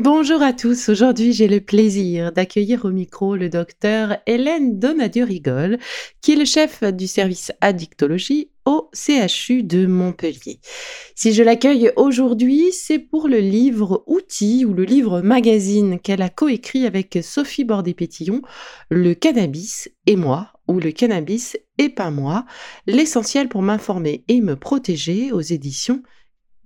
Bonjour à tous. Aujourd'hui, j'ai le plaisir d'accueillir au micro le docteur Hélène Donadieu-Rigol, qui est le chef du service addictologie au CHU de Montpellier. Si je l'accueille aujourd'hui, c'est pour le livre outil ou le livre magazine qu'elle a coécrit avec Sophie Bordet-Pétillon, Le cannabis et moi, ou Le cannabis et pas moi, l'essentiel pour m'informer et me protéger aux éditions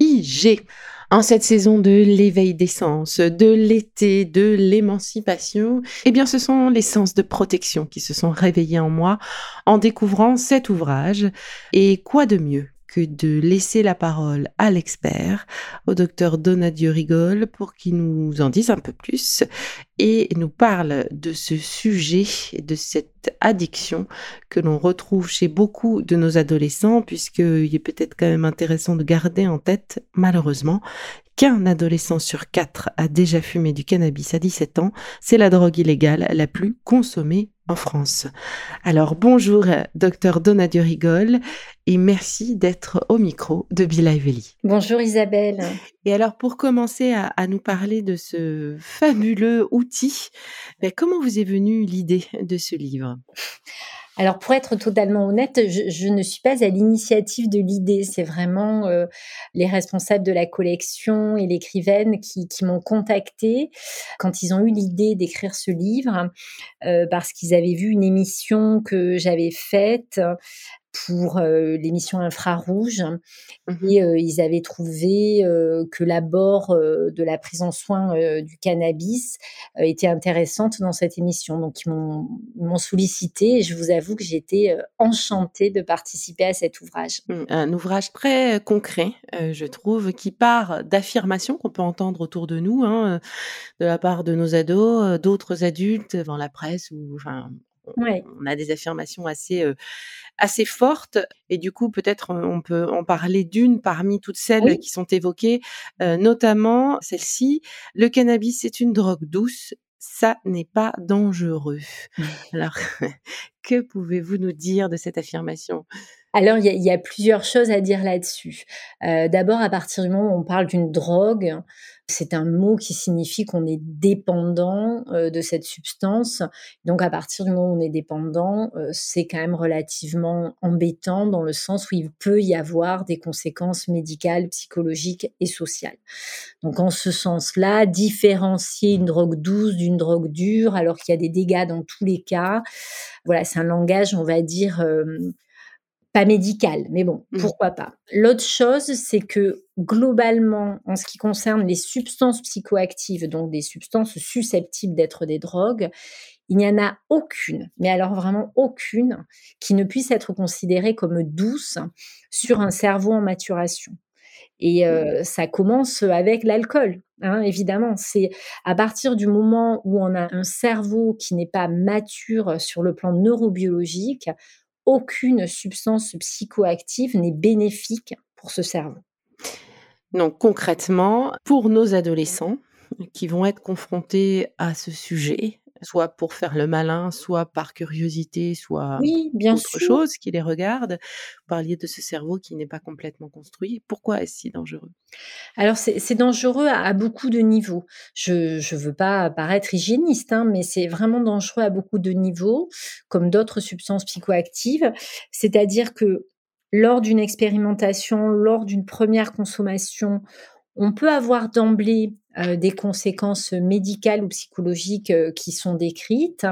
IG. En cette saison de l'éveil des sens, de l'été, de l'émancipation, eh bien ce sont les sens de protection qui se sont réveillés en moi en découvrant cet ouvrage. Et quoi de mieux que de laisser la parole à l'expert, au docteur Donadieu Rigol, pour qu'il nous en dise un peu plus et nous parle de ce sujet, de cette addiction que l'on retrouve chez beaucoup de nos adolescents, puisqu'il est peut-être quand même intéressant de garder en tête, malheureusement, qu'un adolescent sur quatre a déjà fumé du cannabis à 17 ans. C'est la drogue illégale la plus consommée en France. Alors bonjour, docteur Donadio Rigol, et merci d'être au micro de Bila Eveli. Bonjour Isabelle. Et alors pour commencer à, nous parler de ce fabuleux outil, ben, comment vous est venue l'idée de ce livre? Alors pour être totalement honnête, je, ne suis pas à l'initiative de l'idée. C'est vraiment euh, les responsables de la collection et l'écrivaine qui, m'ont contacté quand ils ont eu l'idée d'écrire ce livre euh, parce qu'ils avaient vu une émission que j'avais faite pour l'émission Infrarouge. Mmh et ils avaient trouvé que l'abord de la prise en soin du cannabis était intéressante dans cette émission. Donc, ils m'ont sollicité et je vous avoue que j'étais enchantée de participer à cet ouvrage. Mmh, un ouvrage très concret, je trouve, qui part d'affirmations qu'on peut entendre autour de nous, hein, de la part de nos ados, d'autres adultes, dans la presse ou enfin, on a des affirmations assez assez fortes et du coup peut-être on peut en parler d'une parmi toutes celles qui sont évoquées, notamment celle-ci le cannabis c'est une drogue douce, ça n'est pas dangereux. Alors que pouvez-vous nous dire de cette affirmation? Alors, il y, a plusieurs choses à dire là-dessus. D'abord, à partir du moment où on parle d'une drogue, c'est un mot qui signifie qu'on est dépendant euh, de cette substance. Donc à partir du moment où on est dépendant, euh, c'est quand même relativement embêtant dans le sens où il peut y avoir des conséquences médicales, psychologiques et sociales. Donc en ce sens-là, différencier une drogue douce d'une drogue dure alors qu'il y a des dégâts dans tous les cas, voilà, c'est un langage, on va dire, euh, pas médical, mais bon, mmh. pourquoi pas. L'autre chose, c'est que globalement, en ce qui concerne les substances psychoactives, donc des substances susceptibles d'être des drogues, il n'y en a aucune, mais alors vraiment aucune, qui ne puisse être considérée comme douce sur un cerveau en maturation. Et euh, ça commence avec l'alcool, hein, évidemment. C'est à partir du moment où on a un cerveau qui n'est pas mature sur le plan neurobiologique, aucune substance psychoactive n'est bénéfique pour ce cerveau. Donc concrètement, pour nos adolescents qui vont être confrontés à ce sujet, soit pour faire le malin, soit par curiosité, soit oui, bien autre chose qui les regarde. Vous parliez de ce cerveau qui n'est pas complètement construit. Pourquoi est-ce si dangereux? Alors c'est dangereux à, beaucoup de niveaux. Je ne veux pas paraître hygiéniste, hein, mais c'est vraiment dangereux à beaucoup de niveaux, comme d'autres substances psychoactives. C'est-à-dire que lors d'une expérimentation, lors d'une première consommation, on peut avoir d'emblée euh, des conséquences médicales ou psychologiques euh, qui sont décrites,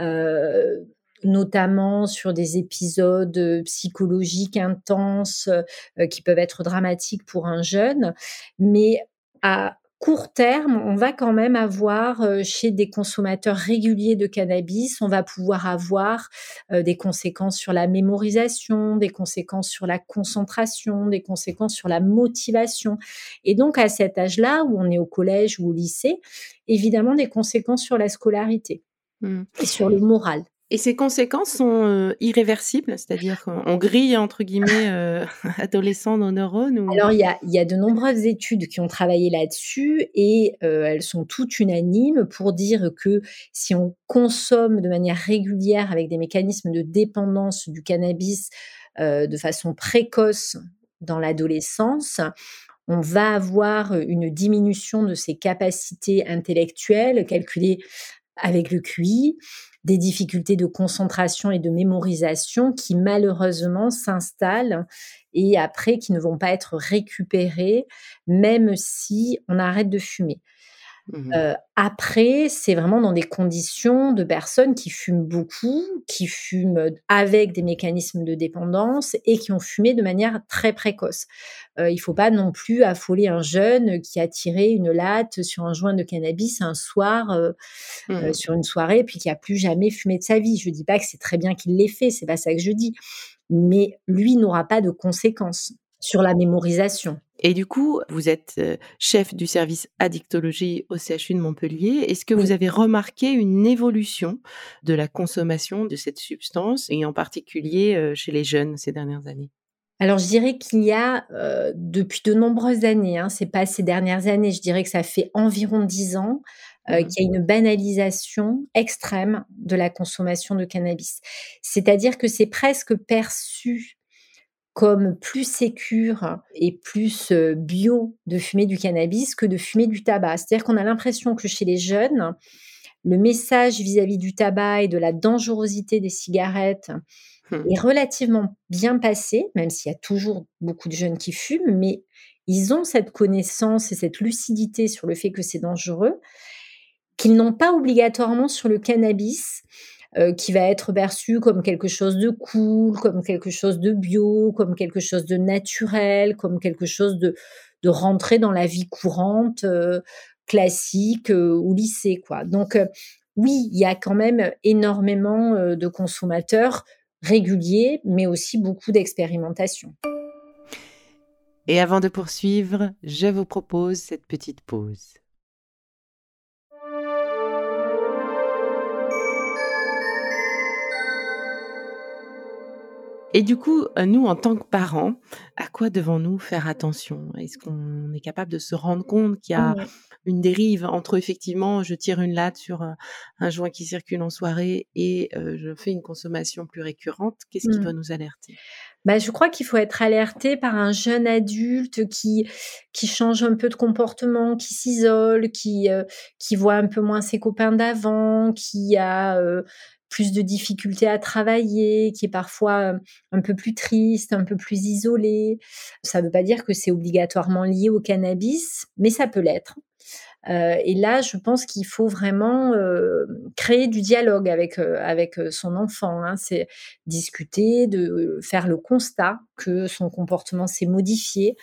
euh, notamment sur des épisodes psychologiques intenses qui peuvent être dramatiques pour un jeune, mais à court terme, on va quand même avoir euh, chez des consommateurs réguliers de cannabis, on va pouvoir avoir euh, des conséquences sur la mémorisation, des conséquences sur la concentration, des conséquences sur la motivation. Et donc à cet âge-là, où on est au collège ou au lycée, évidemment des conséquences sur la scolarité mmh. et sur le moral. Et ces conséquences sont euh, irréversibles, c'est-à-dire qu'on grille entre guillemets euh, adolescents nos neurones. Alors il y a, y a, de nombreuses études qui ont travaillé là-dessus et euh, elles sont toutes unanimes pour dire que si on consomme de manière régulière avec des mécanismes de dépendance du cannabis de façon précoce dans l'adolescence, on va avoir une diminution de ses capacités intellectuelles calculées avec le QI des difficultés de concentration et de mémorisation qui malheureusement s'installent et après qui ne vont pas être récupérées même si on arrête de fumer. Mmh euh, après, c'est vraiment dans des conditions de personnes qui fument beaucoup, qui fument avec des mécanismes de dépendance et qui ont fumé de manière très précoce. Euh, il ne faut pas non plus affoler un jeune qui a tiré une latte sur un joint de cannabis un soir euh, mmh sur une soirée puis qui a plus jamais fumé de sa vie. Je ne dis pas que c'est très bien qu'il l'ait fait, c'est pas ça que je dis, mais lui n'aura pas de conséquences sur la mémorisation. Et du coup, vous êtes euh, chef du service addictologie au CHU de Montpellier. Est-ce que vous avez remarqué une évolution de la consommation de cette substance, et en particulier euh, chez les jeunes ces dernières années? Alors, je dirais qu'il y a euh, depuis de nombreuses années, hein, c'est pas ces dernières années, je dirais que ça fait environ dix ans mmh qu'il y a une banalisation extrême de la consommation de cannabis. C'est-à-dire que c'est presque perçu comme plus sécure et plus bio de fumer du cannabis que de fumer du tabac. C'est-à-dire qu'on a l'impression que chez les jeunes, le message vis-à-vis du tabac et de la dangerosité des cigarettes mmh. est relativement bien passé, même s'il y a toujours beaucoup de jeunes qui fument, mais ils ont cette connaissance et cette lucidité sur le fait que c'est dangereux, qu'ils n'ont pas obligatoirement sur le cannabis, euh, qui va être perçu comme quelque chose de cool, comme quelque chose de bio, comme quelque chose de naturel, comme quelque chose de, de rentrer dans la vie courante, euh, classique euh, ou lycée. Quoi. Donc oui, il y a quand même énormément de consommateurs réguliers, mais aussi beaucoup d'expérimentation. Et avant de poursuivre, je vous propose cette petite pause. Et du coup, euh, nous, en tant que parents, à quoi devons-nous faire attention? Est-ce qu'on est capable de se rendre compte qu'il y a une dérive entre effectivement, je tire une latte sur un, joint qui circule en soirée et euh, je fais une consommation plus récurrente? Qu'est-ce qui mmh. doit nous alerter? Bah, je crois qu'il faut être alerté par un jeune adulte qui qui change un peu de comportement, qui s'isole, qui euh, qui voit un peu moins ses copains d'avant, qui a plus de difficultés à travailler, qui est parfois un peu plus triste, un peu plus isolé. Ça ne veut pas dire que c'est obligatoirement lié au cannabis, mais ça peut l'être. Euh, et là, je pense qu'il faut vraiment euh, créer du dialogue avec euh, avec son enfant. Hein. C'est discuter, de faire le constat que son comportement s'est modifié,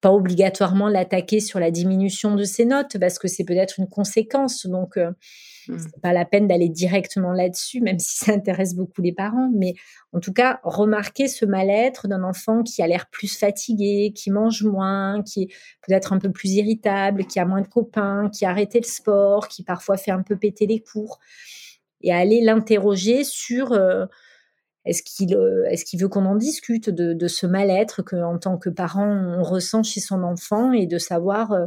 pas obligatoirement l'attaquer sur la diminution de ses notes parce que c'est peut-être une conséquence. Donc, euh, mmh. c'est pas la peine d'aller directement là-dessus, même si ça intéresse beaucoup les parents. Mais en tout cas, remarquer ce mal-être d'un enfant qui a l'air plus fatigué, qui mange moins, qui est peut-être un peu plus irritable, qui a moins de copains, qui a arrêté le sport, qui parfois fait un peu péter les cours, et aller l'interroger sur euh, est-ce qu'il euh, est veut qu'on en discute de, ce mal-être qu'en tant que parent on ressent chez son enfant et de savoir euh,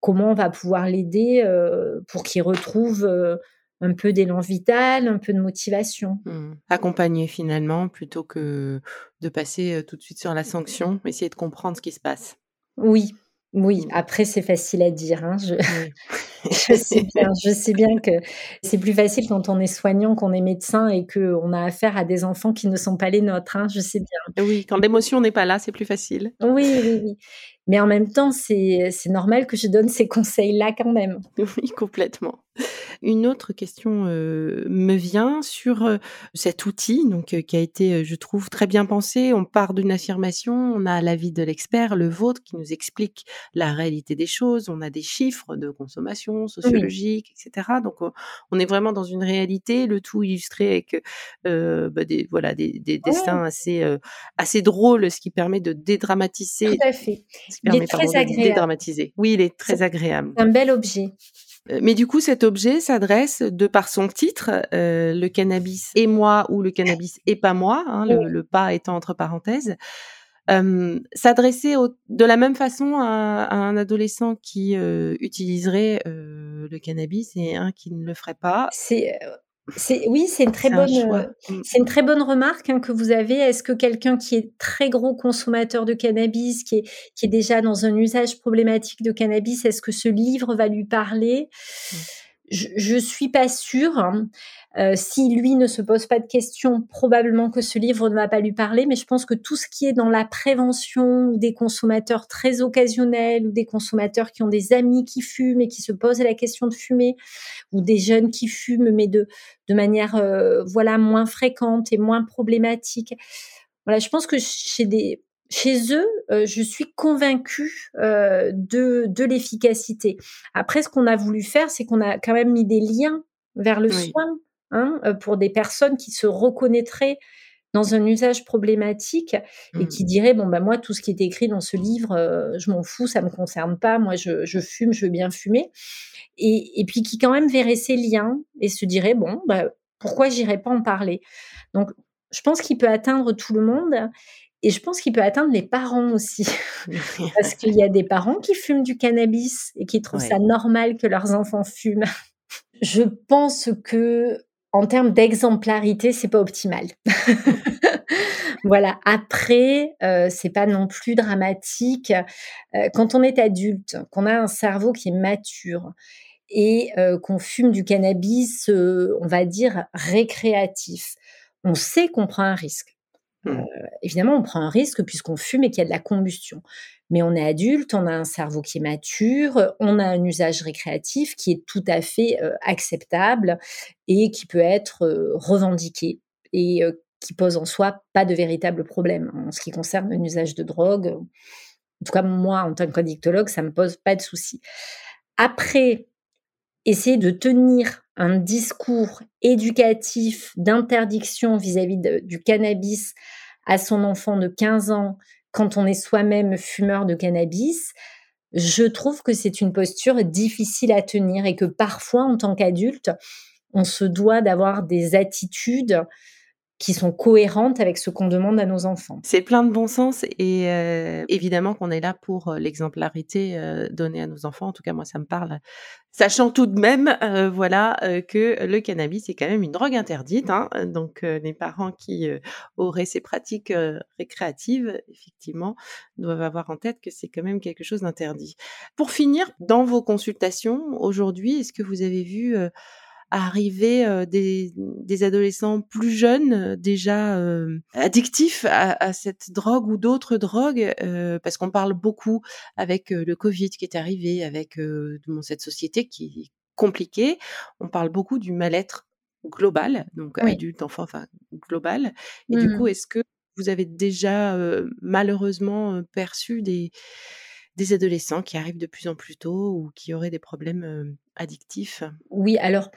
comment on va pouvoir l'aider euh, pour qu'il retrouve un peu d'élan vital, un peu de motivation. Mmh. Accompagner finalement plutôt que de passer tout de suite sur la sanction, essayer de comprendre ce qui se passe. Oui, Oui, Mmh. après c'est facile à dire, hein, je je sais bien je sais bien que c'est plus facile quand on est soignant, qu'on est médecin et qu'on a affaire à des enfants qui ne sont pas les nôtres, hein, je sais bien. Oui, quand l'émotion n'est pas là, c'est plus facile. Oui, oui, oui. Mais en même temps, c'est c'est normal que je donne ces conseils-là quand même. Oui, complètement. Une autre question, me vient sur, cet outil donc qui a été, je trouve très bien pensé. On part d'une affirmation, on a l'avis de l'expert, le vôtre, qui nous explique la réalité des choses. On a des chiffres de consommation Oui. sociologiques et cetera. Donc on est vraiment dans une réalité, le tout illustré avec, bah, des voilà, des des Ouais. dessins assez, assez drôles, ce qui permet de Tout dédramatiser à fait. ce qui Il permet est pardon très de agréable. dédramatiser. Oui, il est très agréable. un bel objet. Heu, mais du coup, cet objet s'adresse, de par son titre, heu, «Le cannabis et moi» ou «Le cannabis et pas moi», hein, le le «pas» étant entre parenthèses, hem, s'adresser de la même façon à à un adolescent qui, heu, utiliserait, heu, le cannabis et un qui ne le ferait pas. C'est, c'est oui, c'est une très C'est bonne, une très bonne remarque, hein, que vous avez. Est-ce que quelqu'un qui est très gros consommateur de cannabis, qui est qui est déjà dans un usage problématique de cannabis, est-ce que ce livre va lui parler? Mmh. Je je suis pas sûre, Heu, si lui ne se pose pas de questions, probablement que ce livre ne va pas lui parler, mais je pense que tout ce qui est dans la prévention des consommateurs très occasionnels ou des consommateurs qui ont des amis qui fument et qui se posent la question de fumer ou des jeunes qui fument, mais de de manière, heu, voilà, moins fréquente et moins problématique. Voilà, je pense que chez des chez eux, heu, je suis convaincue, heu, de de l'efficacité. Après ce qu'on a voulu faire, c'est qu'on a quand même mis des liens vers le Oui. soin, hein, heu, pour des personnes qui se reconnaîtraient dans un usage problématique et Mmh. qui diraient: «Bon, bah, moi, tout ce qui est écrit dans ce livre, heu, je m'en fous, ça me concerne pas. Moi, je je fume, je veux bien fumer» et et puis qui quand même verraient ces liens et se diraient: «Bon, bah, pourquoi j'irais pas en parler?» donc je pense qu'il peut atteindre tout le monde et je pense qu'il peut atteindre les parents aussi. Parce qu'il y a des parents qui fument du cannabis et qui trouvent ça normal que leurs enfants fument. Je pense qu'en termes d'exemplarité, c'est pas optimal. Voilà, après, heu, c'est pas non plus dramatique. Heu, quand on est adulte, qu'on a un cerveau qui est mature et heu, qu'on fume du cannabis, heu, on va dire récréatif, on sait qu'on prend un risque. Mmh. évidemment, on prend un risque puisqu'on fume et qu'il y a de la combustion. Mais on est adulte, on a un cerveau qui est mature, on a un usage récréatif qui est tout à fait, heu, acceptable et qui peut être, heu, revendiqué et qui pose en soi pas de véritable problème. En ce qui concerne un usage de drogue, en tout cas moi, en tant qu'addictologue, ça me pose pas de souci. Après, essayer de tenir un discours éducatif d'interdiction vis-à-vis du cannabis à son enfant de 15 ans, quand on est soi-même fumeur de cannabis, je trouve que c'est une posture difficile à tenir et que parfois, en tant qu'adulte, on se doit d'avoir des attitudes qui sont cohérentes avec ce qu'on demande à nos enfants. C'est plein de bon sens et heu, évidemment qu'on est là pour, heu, l'exemplarité, heu, donnée à nos enfants. En tout cas, moi, ça me parle. Sachant tout de même, heu, voilà, heu, que le cannabis est quand même une drogue interdite, hein, donc heu, les parents qui, auraient ces pratiques, récréatives, effectivement, doivent avoir en tête que c'est quand même quelque chose d'interdit. Pour finir, dans vos consultations, aujourd'hui, est-ce que vous avez vu, arriver, heu, des des adolescents plus jeunes, heu, déjà, hem, addictifs à à cette drogue ou d'autres drogues? Parce qu'on parle beaucoup avec, le covid qui est arrivé, avec, bon, cette société qui est compliquée. On parle beaucoup du mal-être global, donc Oui. adulte, enfant, enfin global et du Mmh coup, est-ce que vous avez déjà, heu, malheureusement, heu, perçu des des adolescents qui arrivent de plus en plus tôt ou qui auraient des problèmes, addictifs? Oui, alors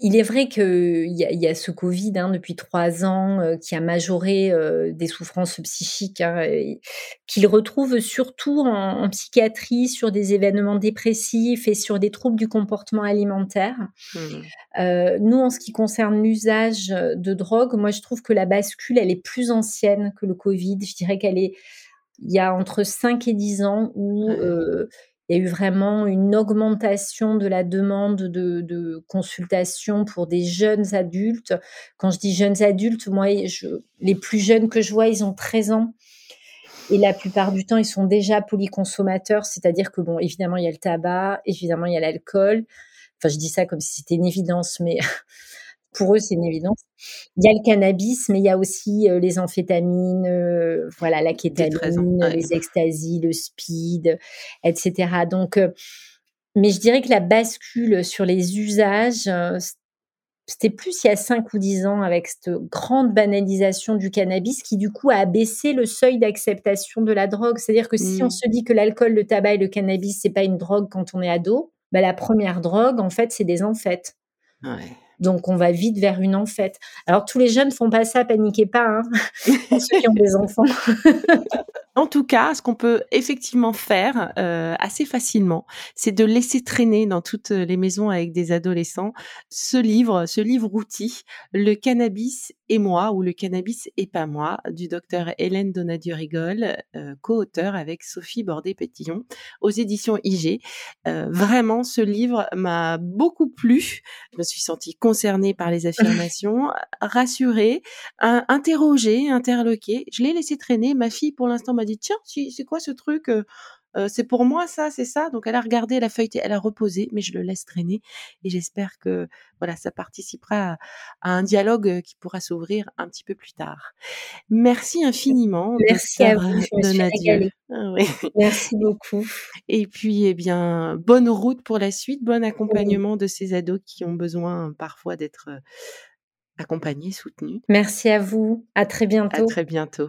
il est vrai qu'il y y a ce Covid, hein, depuis 3 ans, qui a majoré, des souffrances psychiques, hein, et qu'ils retrouvent surtout en en psychiatrie sur des événements dépressifs et sur des troubles du comportement alimentaire. Mmh. Nous, en ce qui concerne l'usage, de drogue, moi, je trouve que la bascule, elle est plus ancienne que le Covid. Je dirais qu'elle est il y a entre 5 et 10 ans où, heu, il y a eu vraiment une augmentation de la demande de de consultation pour des jeunes adultes. Quand je dis jeunes adultes, moi, je les plus jeunes que je vois, ils ont 13 ans et la plupart du temps, ils sont déjà polyconsommateurs, c'est-à-dire que, bon, évidemment, il y a le tabac, évidemment, il y a l'alcool. Enfin, je dis ça comme si c'était une évidence, mais pour eux, c'est une évidence. Il y a le cannabis, mais il y a aussi euh, les amphétamines, euh, voilà, la kétamine, les extasies, le speed, etc. Donc, euh, mais je dirais que la bascule sur les usages, c'était plus il y a 5 ou 10 ans avec cette grande banalisation du cannabis qui du coup a abaissé le seuil d'acceptation de la drogue. C'est-à-dire que si on mmh. se dit que l'alcool, le tabac et le cannabis, c'est pas une drogue quand on est ado, bah, la première drogue, en fait, c'est des amphètes. Ouais. Donc, on va vite vers une enfête. Alors, tous les jeunes font pas ça, paniquez pas, hein, ceux qui ont des enfants. en tout cas, ce qu'on peut effectivement faire euh, assez facilement, c'est de laisser traîner dans toutes les maisons avec des adolescents ce livre, ce livre outil, Le cannabis et moi ou Le cannabis et pas moi, du docteur Hélène Donadieu-Rigol, euh, co-auteur avec Sophie Bordet-Pétillon, aux éditions IG. Euh, vraiment, ce livre m'a beaucoup plu. Je me suis sentie concernée par les affirmations, rassurée, interrogée, interloquée. Je l'ai laissé traîner. Ma fille, pour l'instant, m'a dit, tiens, c'est quoi ce truc euh, euh, c'est pour moi ça, c'est ça? Donc elle a regardé, elle a feuilleté, elle a reposé, mais je le laisse traîner et j'espère que voilà, ça participera à, un dialogue euh, qui pourra s'ouvrir un petit peu plus tard. Merci infiniment. Merci à vous, je ah Merci beaucoup. Et puis eh bien, bonne route pour la suite, bon accompagnement de ces ados qui ont besoin parfois d'être accompagnés, soutenus. Merci à vous. À très bientôt. À très bientôt.